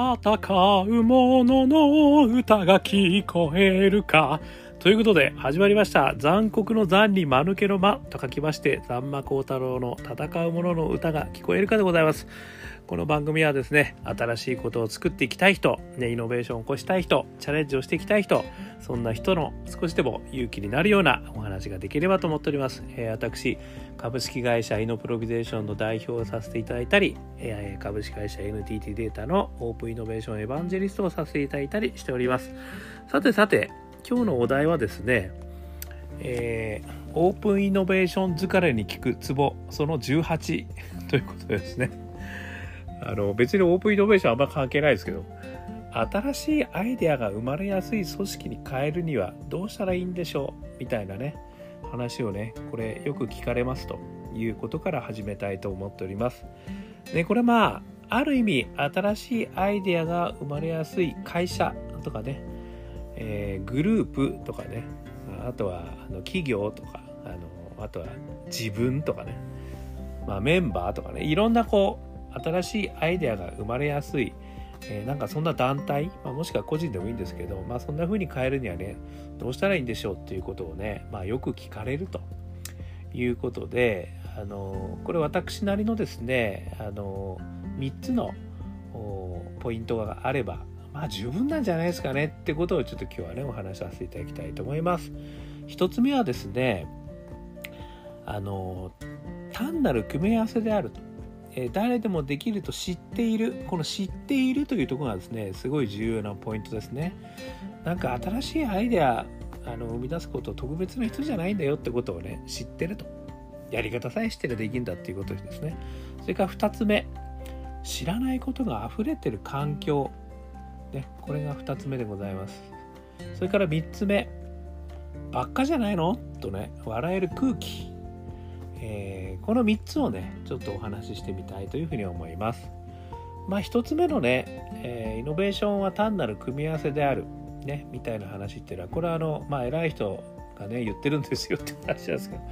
戦う者の歌が聞こえるか。ということで始まりました残酷の残に間抜けの間と書きまして残魔高太郎の戦う者の歌が聞こえるかでございますこの番組はですね新しいことを作っていきたい人、ね、イノベーションを起こしたい人チャレンジをしていきたい人そんな人の少しでも勇気になるようなお話ができればと思っております、えー、私株式会社イノプロビゼーションの代表をさせていただいたり、えー、株式会社 NTT データのオープンイノベーションエヴァンジェリストをさせていただいたりしております。さてさて今日のお題はですね、えー、オープンイノベーション疲れに効くツボその18ということですね。あの別にオープンイノベーションあんま関係ないですけど新しいアイデアが生まれやすい組織に変えるにはどうしたらいいんでしょうみたいなね話をねこれよく聞かれますということから始めたいと思っております。でこれまあある意味新しいアイデアが生まれやすい会社とかねえー、グループとかねあとはあの企業とかあのあとは自分とかね、まあ、メンバーとかねいろんなこう新しいアイデアが生まれやすい、えー、なんかそんな団体、まあ、もしくは個人でもいいんですけど、まあ、そんな風に変えるにはねどうしたらいいんでしょうっていうことをね、まあ、よく聞かれるということであのこれ私なりのですねあの3つのポイントがあればまあ十分なんじゃないですかねってことをちょっと今日はねお話しさせていただきたいと思います。一つ目はですねあの単なる組み合わせであると、え、誰でもできると知っているこの知っているというところがですねすごい重要なポイントですね。なんか新しいアイデアあの生み出すこと特別な人じゃないんだよってことをね知ってると。やり方さえ知ってるできるんだっていうことですね。それから2つ目知らないことが溢れてる環境。ね、これが2つ目でございます。それから3つ目、ばっかじゃないの？とね、笑える空気。えー、この3つをね、ちょっとお話ししてみたいというふうに思います。まあ1つ目のね、えー、イノベーションは単なる組み合わせである、ね、みたいな話っていうのは、これはあの、まあ偉い人がね、言ってるんですよって話なんですけど、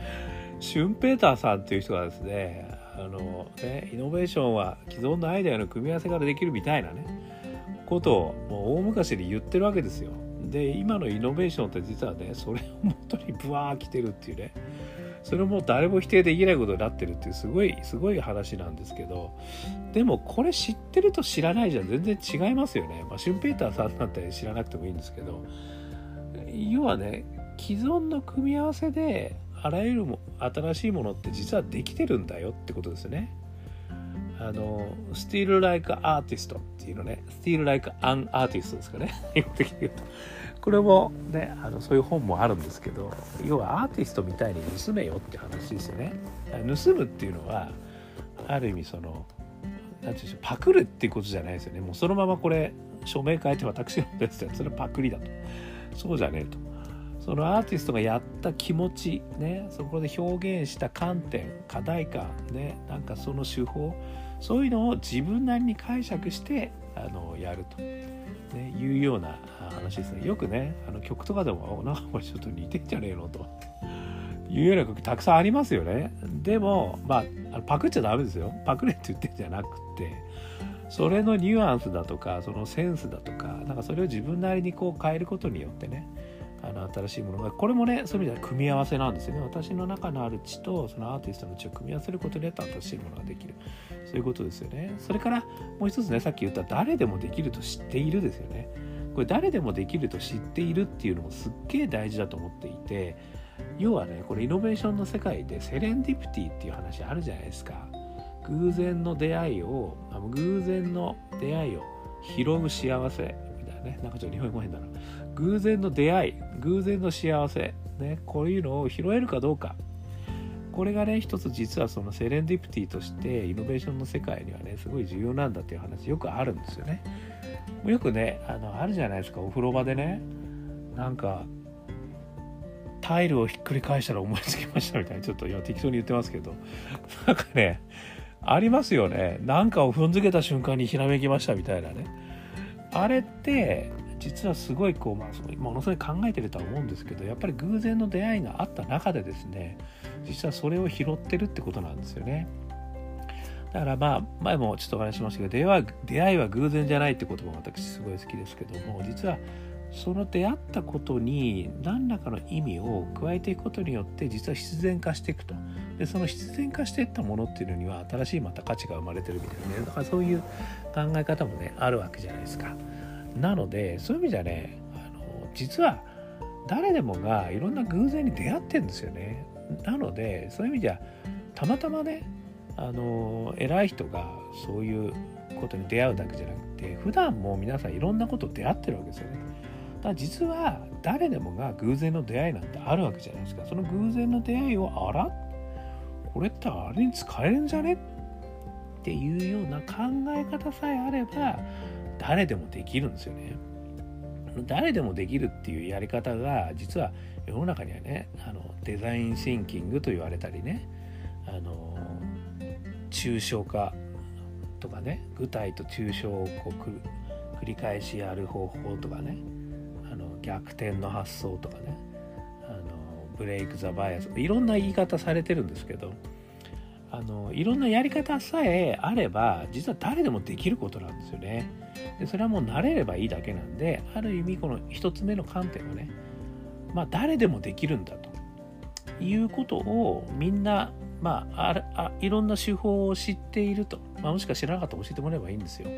シュンペーターさんっていう人がですね、あのね、イノベーションは既存のアイデアの組み合わせからできるみたいなね、ことをもう大昔で言ってるわけですよ。で今のイノベーションって実はねそれを元にブワー来てるっていうねそれも誰も否定できないことになってるっていうすごいすごい話なんですけどでもこれ知ってると知らないじゃ全然違いますよね。まあ、シュンペーターさんなんて知らなくてもいいんですけど要はね既存の組み合わせであらゆるも新しいものって実はできてるんだよってことですね。あの、Still Like Artist っていうのね、Still Like an Artist ですかね。言うと。これもね、あのそういう本もあるんですけど、要はアーティストみたいに盗めよって話ですよね。盗むっていうのは、ある意味その、なんていうんでしょう、パクるっていうことじゃないですよね。もうそのままこれ、署名書いて私のやつ、それはパクリだと。そうじゃねえと。そのアーティストがやった気持ち、ね、そこで表現した観点課題感、ね、なんかその手法そういうのを自分なりに解釈してあのやると、ね、いうような話ですね。よくねあの曲とかでもなんかこれちょっと似てんじゃねえのと。いうような曲たくさんありますよね。でもまあパクっちゃダメですよ。パクれって言ってんじゃなくて。それのニュアンスだとかそのセンスだとかなんかそれを自分なりにこう変えることによってねあの新しいものがこれもねそういう意味では組み合わせなんですよね。私の中のある知とそのアーティストの知を組み合わせることによって新しいものができる。そういうことですよね。それからもう一つねさっき言った誰でもできると知っているですよね。これ誰でもできると知っているっていうのもすっげえ大事だと思っていて要はねこれイノベーションの世界でセレンディプティっていう話あるじゃないですか。偶然の出会いを偶然の出会いを拾う幸せみたいなね。なんかちょっと日本語変だな。偶然の出会い偶然の幸せ、ね、こういうのを拾えるかどうか。これがね一つ実はそのセレンディプティとしてイノベーションの世界にはねすごい重要なんだっていう話よくあるんですよね。よくねあのあるじゃないですかお風呂場でね。なんかタイルをひっくり返したら思いつきましたみたいなちょっと今適当に言ってますけど。なんかねありますよね。なんかを踏んづけた瞬間にひらめきましたみたいなね。あれって実はすごいこう、まあ、ものすごい考えてるとは思うんですけどやっぱり偶然の出会いがあった中でですね実はそれを拾ってるってことなんですよね。だからまあ前もちょっとお話しましたけど出会い出会いは偶然じゃないって言葉も私すごい好きですけども実はその出会ったことに何らかの意味を加えていくことによって実は必然化していくと。でその必然化していったものっていうのには新しいまた価値が生まれてるみたいなね。だからそういう考え方もねあるわけじゃないですか。なのでそういう意味じゃねあの実は誰でもがいろんな偶然に出会ってるんですよね。なのでそういう意味じゃたまたまねあの偉い人がそういうことに出会うだけじゃなくて普段も皆さんいろんなこと出会ってるわけですよね。だから実は誰でもが偶然の出会いなんてあるわけじゃないですか。その偶然の出会いをあらこれってあれに使えるんじゃね？っていうような考え方さえあれば誰でもできるんですよね。誰でもできるっていうやり方が実は世の中にはねあのデザインシンキングと言われたりねあの抽象化とかね具体と抽象をこう繰り返しやる方法とかねあの逆転の発想とかねあのブレイク・ザ・バイアスいろんな言い方されてるんですけどあのいろんなやり方さえあれば実は誰でもできることなんですよね。でそれはもう慣れればいいだけなんである意味この一つ目の観点はねまあ誰でもできるんだと。いうことをみんなまあ、あいろんな手法を知っていると、まあ、もしくは知らなかったら教えてもらえばいいんですよ。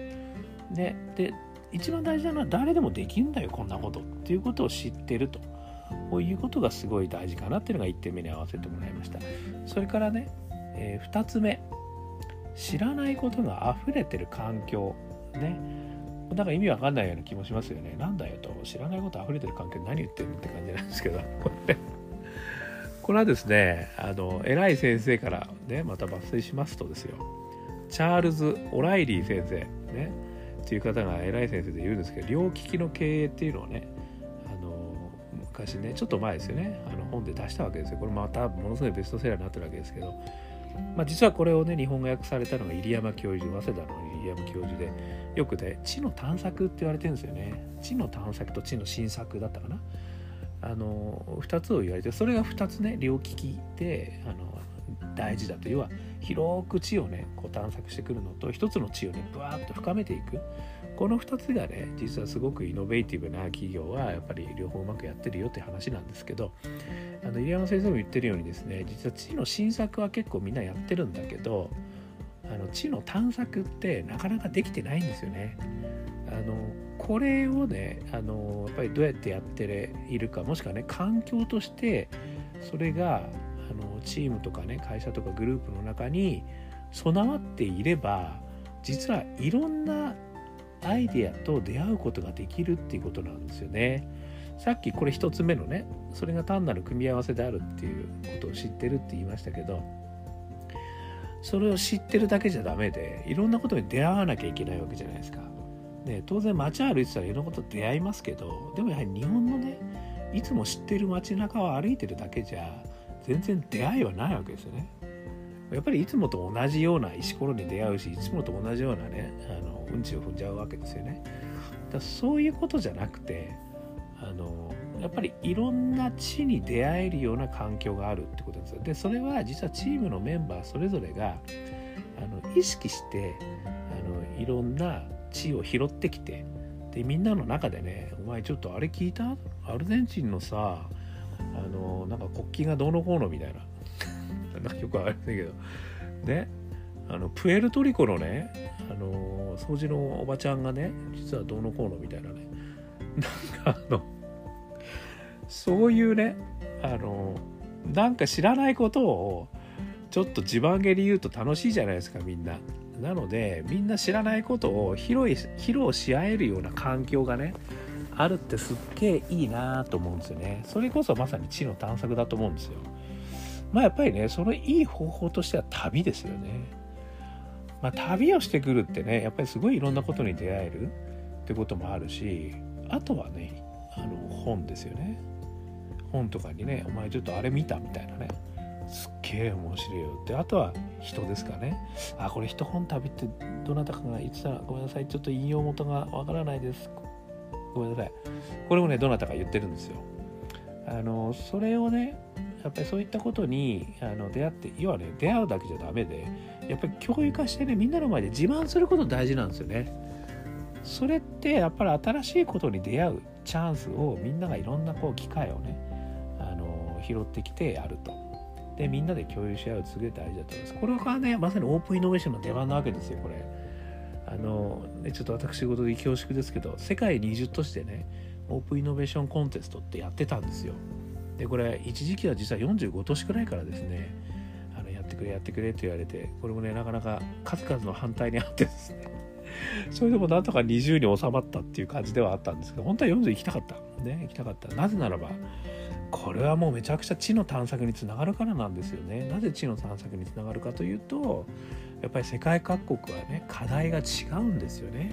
でで一番大事なのは誰でもできるんだよこんなこと。っていうことを知ってると。こういうことがすごい大事かなっていうのが1点目に合わせてもらいました。それからね、えー、2つ目。知らないことが溢れてる環境。ね。なんか意味わかんないような気もしますよね。なんだよと。知らないこと溢れてる環境何言ってるって感じなんですけど。こ れこれはですねあの偉い先生からねまた抜粋しますとですよ。チャールズ・オライリー先生。ね。っていう方が偉い先生で言うんですけど両利きの経営っていうのをねあの昔ねちょっと前ですよね。あの本で出したわけですよ。これまたものすごいベストセラーになってるわけですけど、まあ、実はこれをね日本語訳されたのが入山教授早稲田の入山教授でよくね知の探索って言われてるんですよね。知の探索と知の新作だったかな。あの2つを言われてそれが2つね両利きであの大事だと。要は広く知をねこう探索してくるのと一つの知をねブワーッと深めていく。この2つがね実はすごくイノベーティブな企業はやっぱり両方うまくやってるよって話なんですけどあの入山先生も言ってるようにですね実は知の新作は結構みんなやってるんだけどあの知の探索ってなかなかできてないんですよね。あのこれをねあのやっぱりどうやってやっているかもしくはね環境としてそれがあのチームとかね会社とかグループの中に備わっていれば実はいろんなアイデアと出会うことができるっていうことなんですよね。さっきこれ1つ目のねそれが単なる組み合わせであるっていうことを知ってるって言いましたけどそれを知ってるだけじゃダメでいろんなことに出会わなきゃいけないわけじゃないですか。ね、当然街歩いてたらいろんなこと出会いますけどでもやはり日本のねいつも知ってる街中を歩いてるだけじゃ全然出会いはないわけですよね。やっぱりいつもと同じような石ころに出会うしいつもと同じようなねあのうんちを踏んじゃうわけですよね。だそういうことじゃなくてあのやっぱりいろんな地に出会えるような環境があるってことですよ。でそれは実はチームのメンバーそれぞれがあの意識してあのいろんな地を拾ってきてでみんなの中でね「お前ちょっとあれ聞いた？アルゼンチンのさあのなんか国旗がどうのこうの」みたいな。なんかよくわかりませんけど。ねあのプエルトリコのねあの掃除のおばちゃんがね実はどうのこうのみたいなね。なんかあのそういうねあのなんか知らないことをちょっと自慢げに言うと楽しいじゃないですかみんな。なのでみんな知らないことを披露披露し合えるような環境がねあるってすっげえいいなと思うんですよね。それこそまさに知の探索だと思うんですよ。まあやっぱりねそのいい方法としては旅ですよね。まあ旅をしてくるってねやっぱりすごいいろんなことに出会えるってこともあるしあとはねあの本ですよね。本とかにねお前ちょっとあれ見たみたいなね。すっげえ面白いよ。ってあとは人ですかね。あこれ一本旅ってどなたかが言ってたらごめんなさい。ちょっと引用元がわからないです。ごめんなさい。これもねどなたか言ってるんですよ。あのそれをねやっぱりそういったことにあの出会って要はね出会うだけじゃダメでやっぱり共有化してねみんなの前で自慢すること大事なんですよね。それってやっぱり新しいことに出会うチャンスをみんながいろんなこう機会をねあの拾ってきてやると。でみんなで共有し合うすげえ大事だと思います。これがねまさにオープンイノベーションの出番なわけですよこれ。あの、ね、ちょっと私事で恐縮ですけど世界20都市でねオープンイノベーションコンテストってやってたんですよ。でこれ一時期は実は45都市くらいからですねあのやってくれやってくれって言われてこれもねなかなか数々の反対にあってですね。それでもなんとか20に収まったっていう感じではあったんですけど本当は40行きたかった。ね行きたかった。なぜならばこれはもうめちゃくちゃ知の探索につながるからなんですよね。なぜ知の探索につながるかというとやっぱり世界各国はね課題が違うんですよね。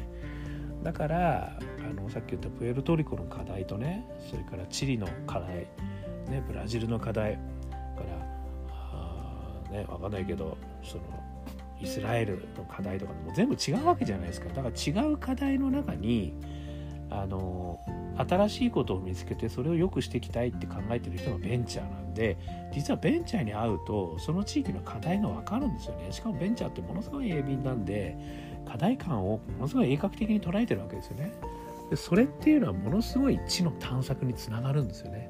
だからあのさっき言ったプエルトリコの課題とねそれからチリの課題、ね、ブラジルの課題からあね分かんないけどそのイスラエルの課題とかも全部違うわけじゃないですか。だから違う課題の中にあの新しいことを見つけてそれを良くしていきたいって考えてる人がベンチャーなんで実はベンチャーに会うとその地域の課題が分かるんですよね。しかもベンチャーってものすごい鋭敏なんで課題感をものすごい鋭角的に捉えてるわけですよね。でそれっていうのはものすごい知の探索につながるんですよね。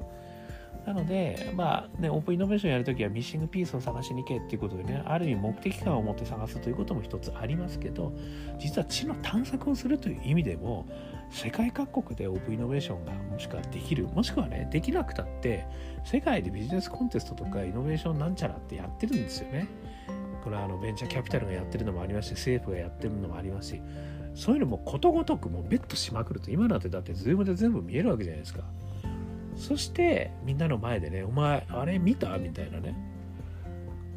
なので、まあね、オープンイノベーションやるときはミッシングピースを探しに行けっていうことでね、ある意味目的感を持って探すということも一つありますけど、実は知の探索をするという意味でも、世界各国でオープンイノベーションがもしくはできる、もしくはね、できなくたって、世界でビジネスコンテストとかイノベーションなんちゃらってやってるんですよね。これはあのベンチャーキャピタルがやってるのもありますし、政府がやってるのもありますし、そういうのもことごとくもうベットしまくると、今なんてだってズームで全部見えるわけじゃないですか。そしてみんなの前でね「お前あれ見た?」みたいなね。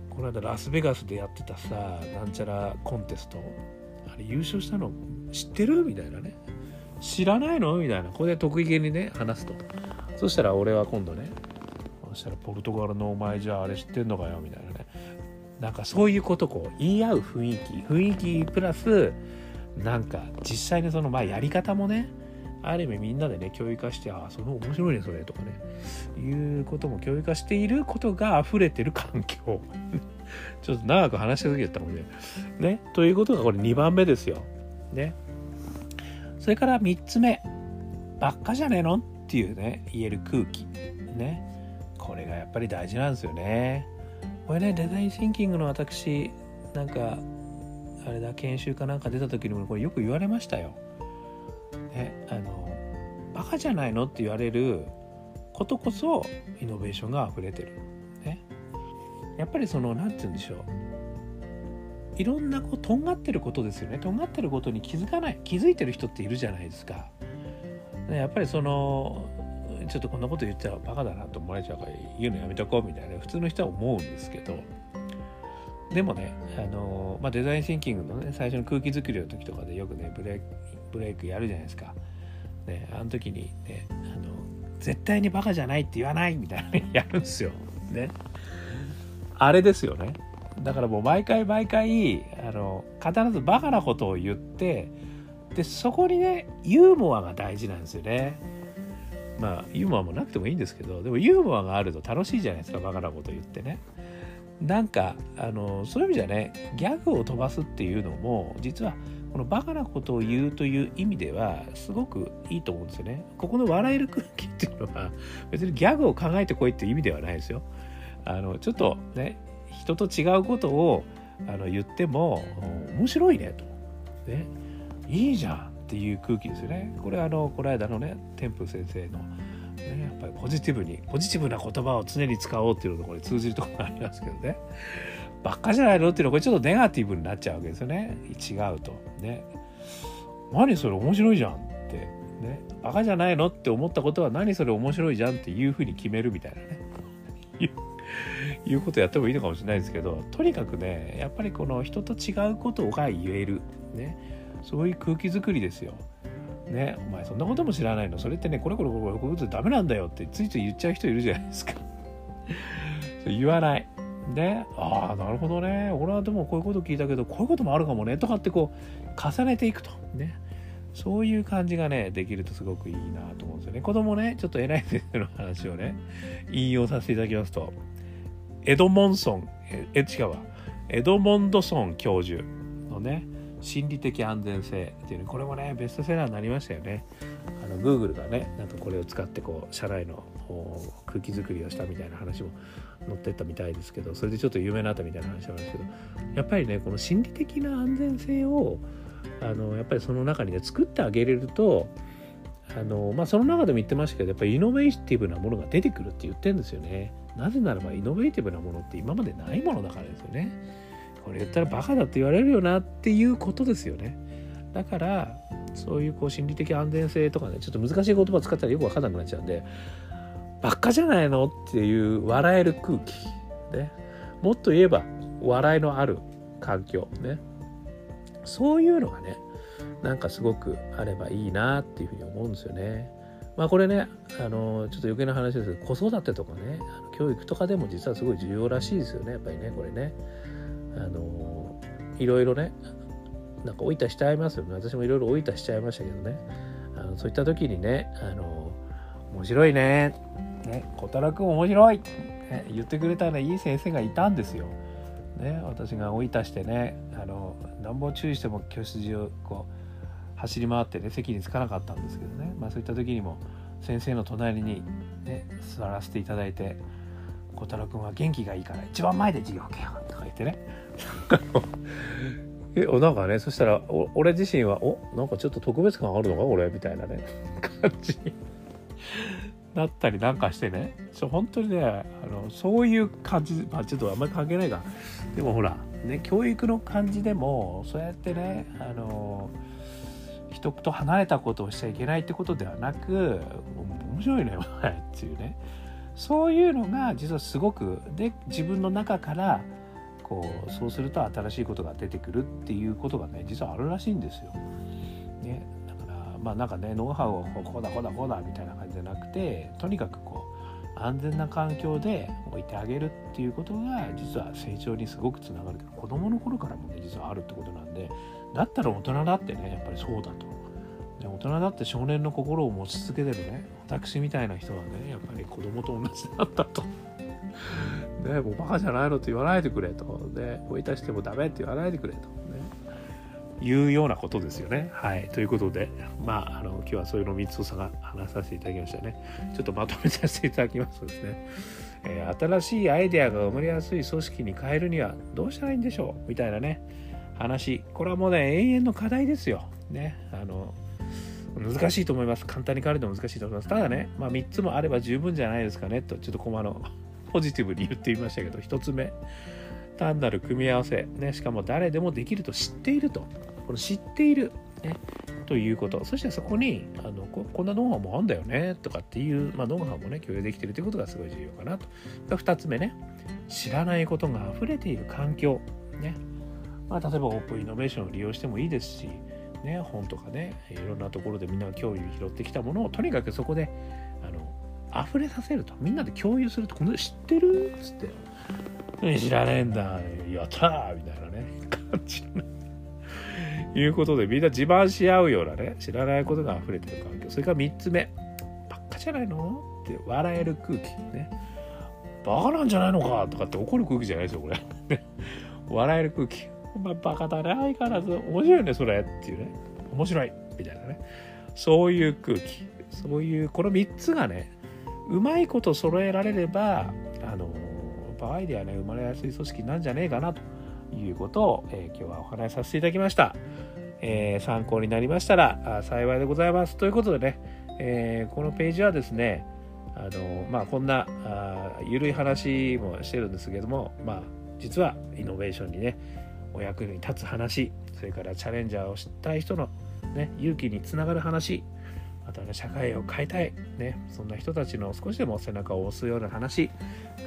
この間ラスベガスでやってたさなんちゃらコンテスト。あれ優勝したの知ってる？みたいなね。知らないの？みたいな。これで得意げにね話すと。そしたら俺は今度ねそしたらポルトガルのお前じゃああれ知ってんのかよ？みたいなね。なんかそういうことこう言い合う雰囲気。雰囲気プラスなんか実際にそのまあやり方もねある意味みんなでね共有化してああその面白いねそれとかねいうことも共有化していることが溢れてる環境ちょっと長く話しすぎちゃったもんねねということがこれ2番目ですよ。ね。それから3つ目ばっかじゃねえの？っていうね言える空気。ね。これがやっぱり大事なんですよね。これねデザインシンキングの私なんかあれだ研修かなんか出た時にもこれよく言われましたよね、あのバカじゃないのって言われることこそイノベーションが溢れてる。ね、やっぱりその何て言うんでしょういろんなこうとんがってることですよねとんがってることに気づかない気づいてる人っているじゃないですか。やっぱりそのちょっとこんなこと言っちゃバカだなと思われちゃうから言うのやめとこうみたいな普通の人は思うんですけどでもねあの、まあ、デザインシンキングのね最初の空気作りの時とかでよくねブレブレイクやるじゃないですか。ね、あの時にねあの絶対にバカじゃないって言わないみたいなやるんですよ。ね。あれですよね。だからもう毎回毎回あの必ずバカなことを言ってでそこにねユーモアが大事なんですよね。まあユーモアもなくてもいいんですけどでもユーモアがあると楽しいじゃないですかバカなこと言ってね。なんかあのそういう意味じゃねギャグを飛ばすっていうのも実はこのバカなことを言うという意味ではすごくいいと思うんですよね。ここの笑える空気っていうのは 別にギャグを考えてこいっていう意味ではないですよ。あのちょっとね人と違うことをあの言っても面白いねと。ねいいじゃんっていう空気ですよね。これあのこの間のね天風先生のね、やっぱりポジティブにポジティブな言葉を常に使おうっていうのとこれ通じるところがありますけどねばっかじゃないの？っていうのはこれちょっとネガティブになっちゃうわけですよね。違うと。ね。何それ面白いじゃんって。ね。バカじゃないのって思ったことは何それ面白いじゃんっていうふうに決めるみたいなね。いうことやってもいいのかもしれないですけどとにかくねやっぱりこの人と違うことが言える。ね。そういう空気づくりですよ。ね。お前そんなことも知らないの？それってねこれこれこれこういうことダメなんだよってついつい言っちゃう人いるじゃないですか言わないでああなるほどね。俺はでもこういうこと聞いたけどこういうこともあるかもね。とかってこう重ねていくと。ね。そういう感じがねできるとすごくいいなと思うんですよね。子供ねちょっと偉い先生の話をね引用させていただきますと。エドモンソンえ違うわ。エドモンドソン教授のね心理的安全性っていうねこれもねベストセラーになりましたよね。あの Google がねなんかこれを使ってこう社内の空気作りをしたみたいな話も載ってったみたいですけどそれでちょっと有名になったみたいな話なんですけどやっぱりねこの心理的な安全性をあのやっぱりその中にね作ってあげれるとあのまあその中でも言ってましたけどやっぱりイノベーティブなものが出てくるって言ってるんですよね。なぜならばイノベーティブなものって今までないものだからですよね。これ言ったらバカだって言われるよなっていうことですよね。だからそういうこう心理的安全性とかねちょっと難しい言葉使ったらよく分かんなくなっちゃうんでバカじゃないの？っていう笑える空気ね。もっと言えば笑いのある環境ね。そういうのがねなんかすごくあればいいなっていうふうに思うんですよね。まあこれねあのちょっと余計な話ですけど子育てとかね教育とかでも実はすごい重要らしいですよね。やっぱりねこれね。あのいろいろねなんか老いたしちゃいますよね。私もいろいろ老いたしちゃいましたけどね。あのそういった時にねあの面白いね。ね小太郎君面白い、ね、言ってくれたねいい先生がいたんですよ。ね、私が追い足してねあのなんぼ注意しても教室中こう走り回ってね席に着かなかったんですけどね、まあ、そういった時にも先生の隣に、ね、座らせていただいて「小太郎君は元気がいいから一番前で授業受けよう」とか言ってね。えなんかねそしたら俺自身は「おなんかちょっと特別感あるのか俺」みたいなね感じ。なったりなんかしてね。ちょ本当にねあのそういう感じまあちょっとあんまり関係ないがでもほらね教育の感じでもそうやってねあの人と離れたことをしちゃいけないってことではなく面白いねっていうね。そういうのが実はすごくで自分の中からこうそうすると新しいことが出てくるっていうことがね実はあるらしいんですよ。まあなんかねノウハウをこうだこうだこうだみたいな感じじゃなくてとにかくこう安全な環境で置いてあげるっていうことが実は成長にすごくつながるけど子供の頃からもね実はあるってことなんでだったら大人だってねやっぱりそうだと。で大人だって少年の心を持ち続けてるね私みたいな人はねやっぱり子供と同じだったと。ね、もうバカじゃないのと言わないでくれと。で、追い出してもダメって言わないでくれと。いうようなことですよね。はい。ということで、まあ、あの、今日はそういうの3つを話させていただきましたね。ちょっとまとめさせていただきますとですね、えー、新しいアイデアが生まれやすい組織に変えるにはどうしたらいいんでしょうみたいなね、話。これはもうね、永遠の課題ですよ。ね。あの、難しいと思います。簡単に変えるの難しいと思います。ただね、まあ、3つもあれば十分じゃないですかねと、ちょっとコマの ポジティブに言ってみましたけど、1つ目。単なる組み合わせ、ね、しかも誰でもできると知っているとこの知っている、ね、ということ。そしてそこにあのここんなノウハウもあるんだよねとかっていう、まあ、ノウハウもね共有できてるということがすごい重要かなと。2つ目ね知らないことが溢れている環境ね。まあ、例えばオープンイノベーションを利用してもいいですし、ね、本とかねいろんなところでみんなが興味拾ってきたものをとにかくそこであの溢れさせると。みんなで共有すると「この知ってる?」っつって「知らねえんだ。やった!」みたいなね。感じのいうことでみんな自慢し合うようなね知らないことが溢れてる環境。それから3つ目。ばっかじゃないの？って笑える空気ね。バカなんじゃないのかとかって怒る空気じゃないですよこれ。笑える空気。お前バカだね相変わらず。面白いねそれ。っていうね。面白い。みたいなね。そういう空気。そういうこの3つがねうまいこと揃えられればあのアイデアね生まれやすい組織なんじゃねえかなと。いうことを、え、今日はお話しさせていただきました。えー、参考になりましたら幸いでございます。ということでね、えー、このページはですね、あのまあ、こんなあ緩い話もしてるんですけども、まあ、実はイノベーションにねお役に立つ話それからチャレンジャーを知ったい人の、ね、勇気につながる話またね社会を変えたい、ね、そんな人たちの少しでも背中を押すような話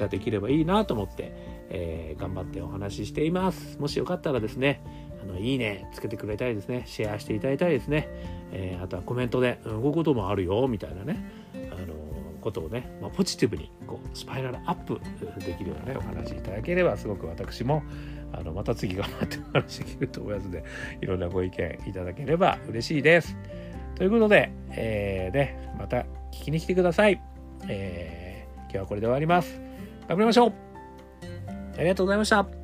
ができればいいなと思って、えー、頑張ってお話ししています。もしよかったらですね、あの、いいねつけてくれたりですね、シェアしていただいたりですね、えー、あとはコメントで、動く、こともあるよ、みたいなね、あのことをね、まあ、ポジティブにこうスパイラルアップできるようなねお話いただければすごく私もあのまた次頑張ってお話できると思いますのでいろんなご意見いただければ嬉しいです。ということで、えー、で、また聞きに来てください。えー、今日はこれで終わります。頑張りましょうありがとうございました。